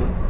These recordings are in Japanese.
Thank you.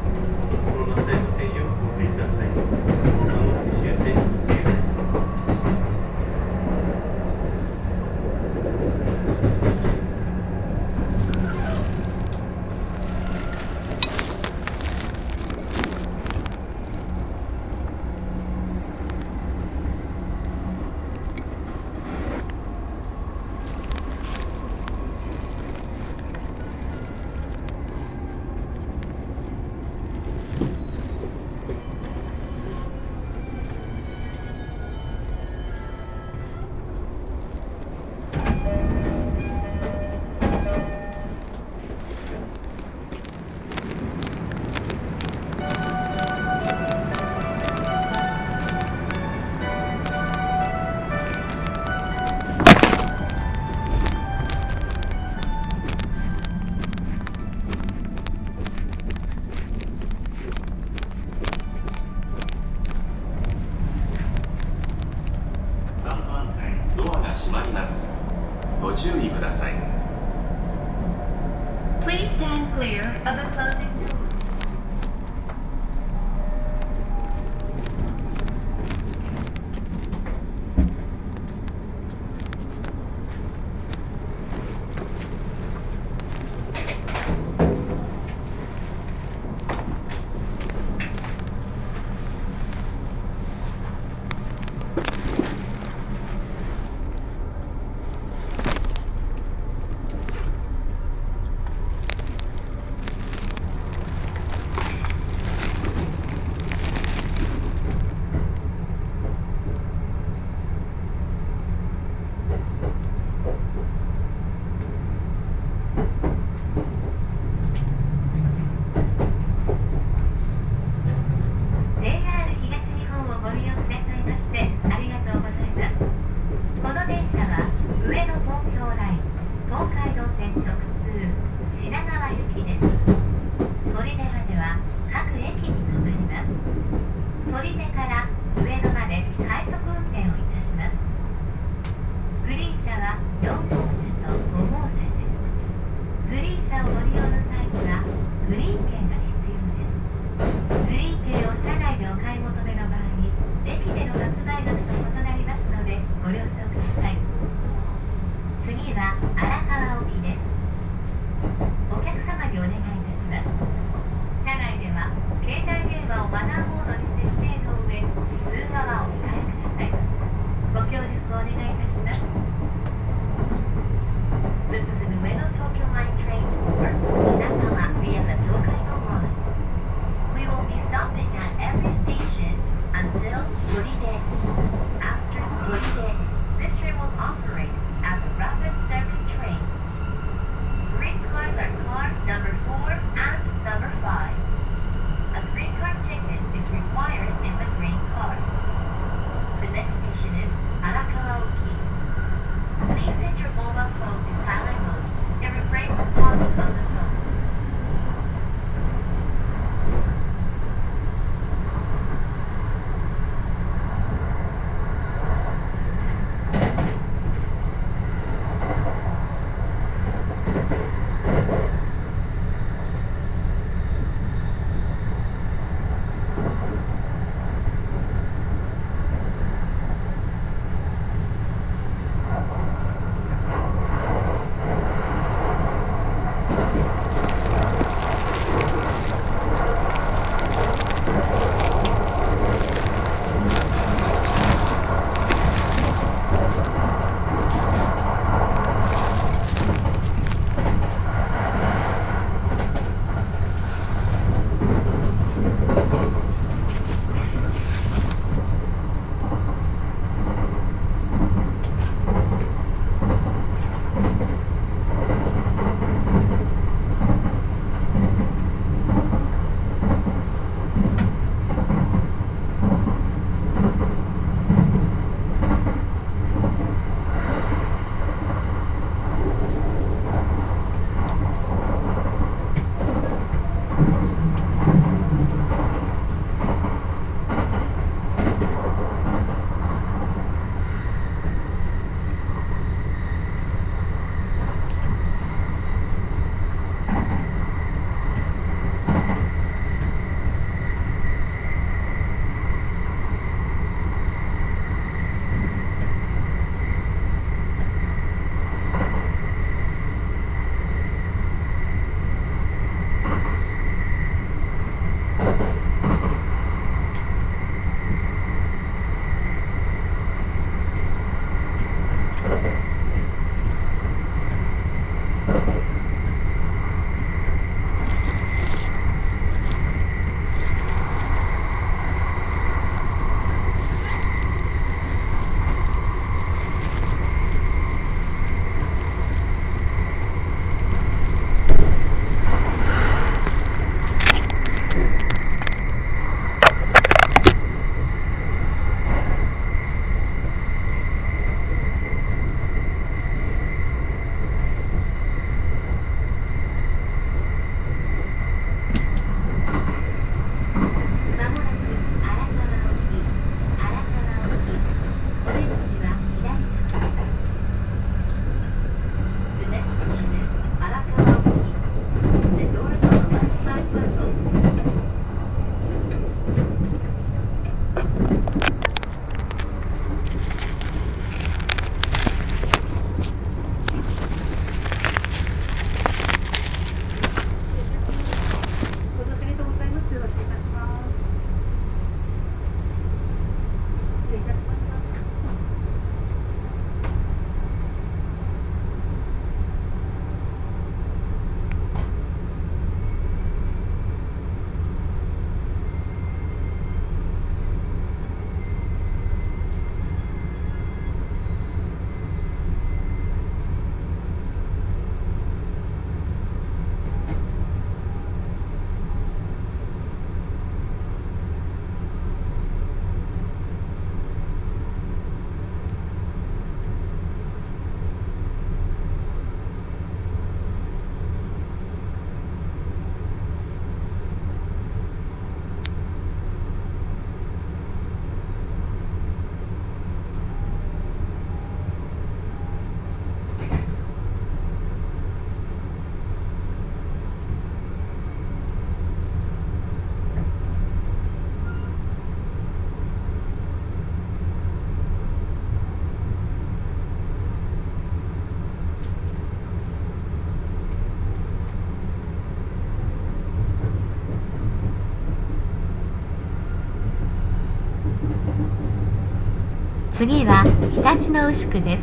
次は日立の牛久です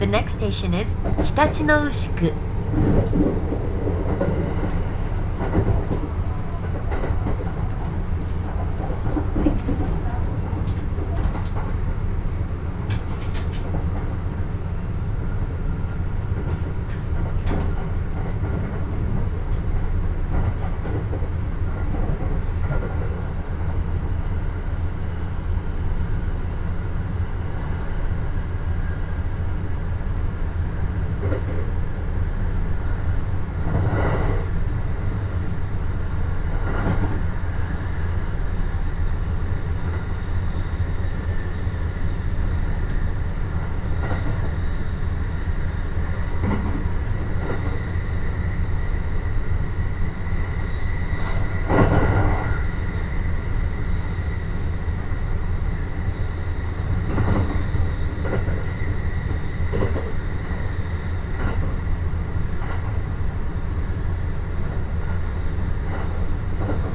The next station is 日立の牛久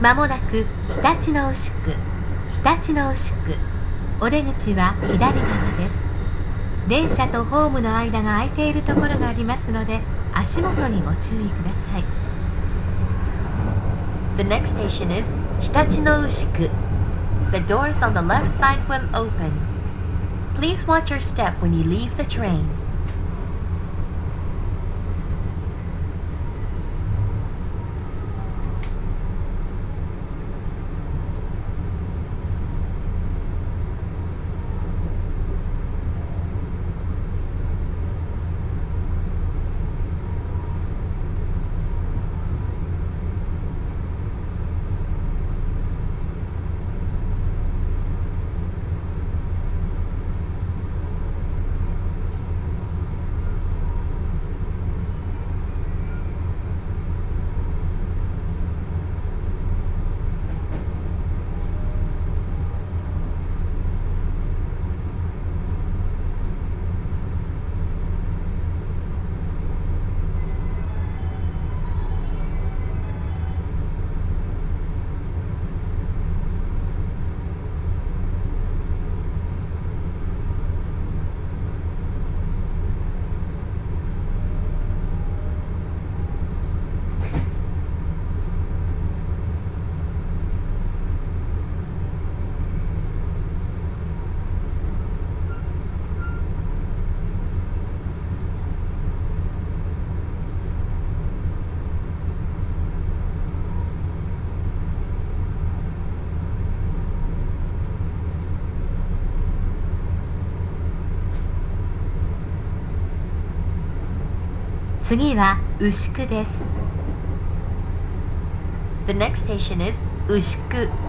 まもなく日立の牛久日立の牛久お出口は左側です電車とホームの間が空いているところがありますので足元にご注意ください The next station is 日立の牛久 The doors on the left side will open. Please watch your step when you leave the train. 次は牛久です The next station is 牛久「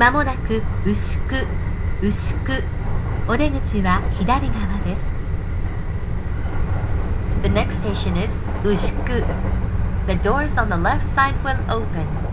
まもなく牛久牛久お出口は左側です The next station is 牛久 The doors on the left side will open.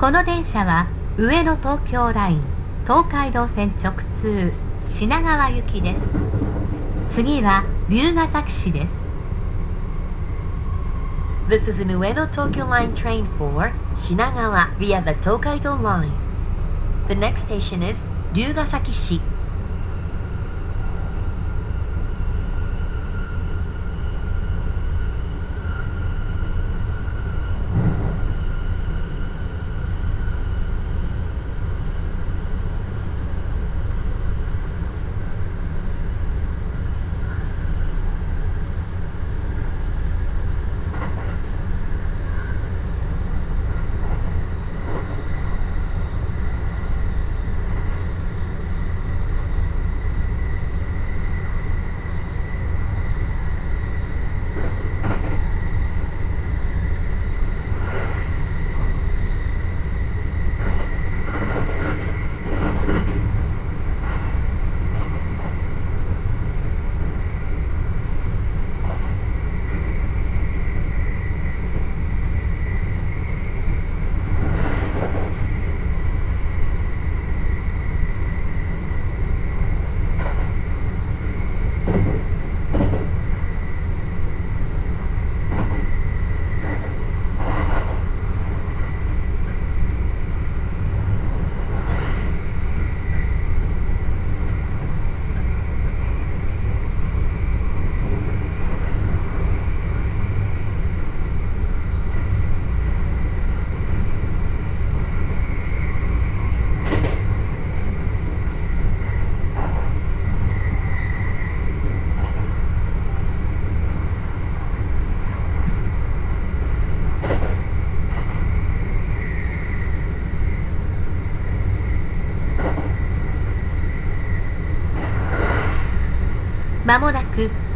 この電車は上野東京ライン東海道線直通品川行きです次は龍ヶ崎市です This is an Ueno Tokyo Line train for Shinagawa via the Tokaido Line. The next station is Ryugasaki-shi.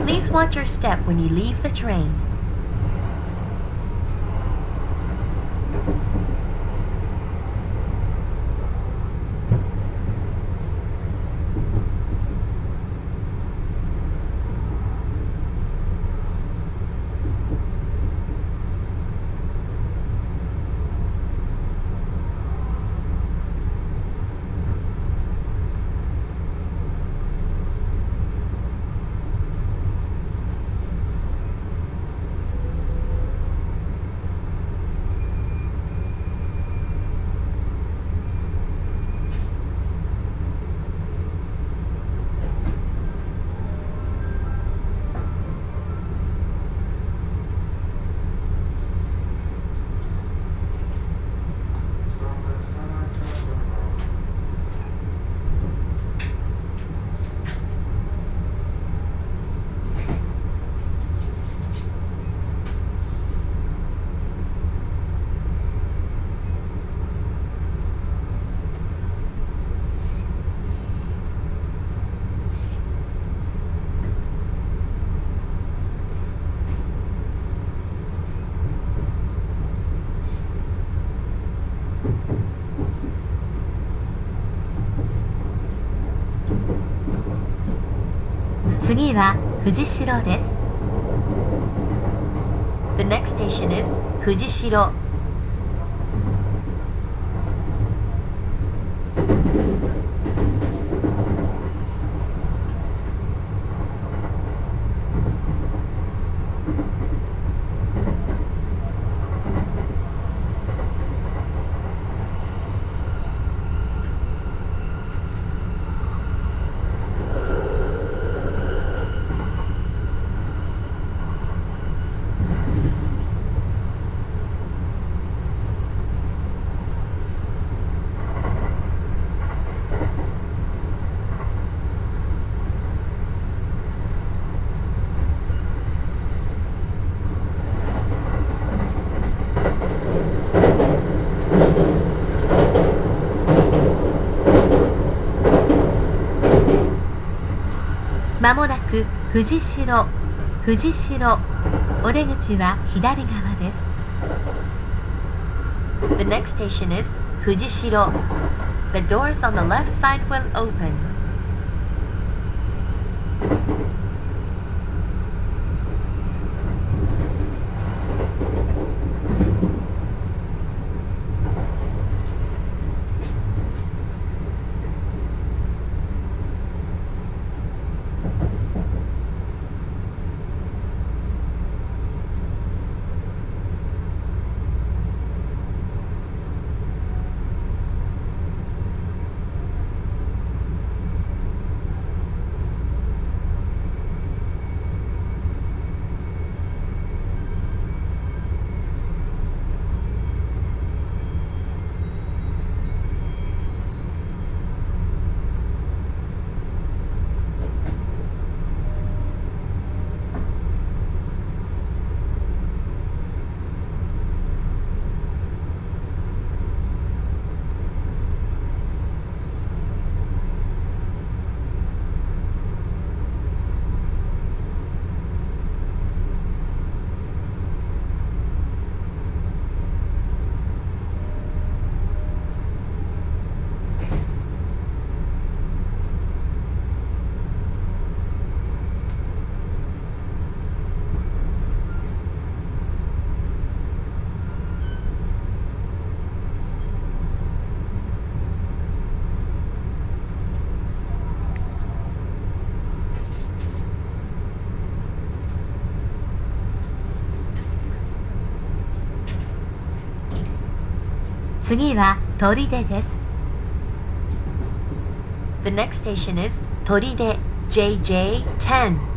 Please watch your step when you leave the train.「次は藤代です。The next station is 藤代。まもなく藤代、藤代、お出口は左側です。The next station is 藤代。The doors on the left side will open. 次は砦です The next station is 砦 JJ10「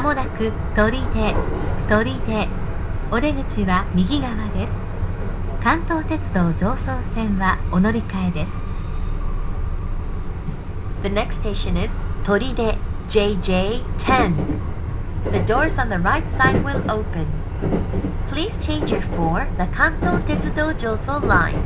まもなく鳥出鳥出お出口は右側です関東鉄道常総線はお乗り換えです The next station is Toride JJ10 The doors on the right side will open Please change your for the Kanto Tetsudo Joso line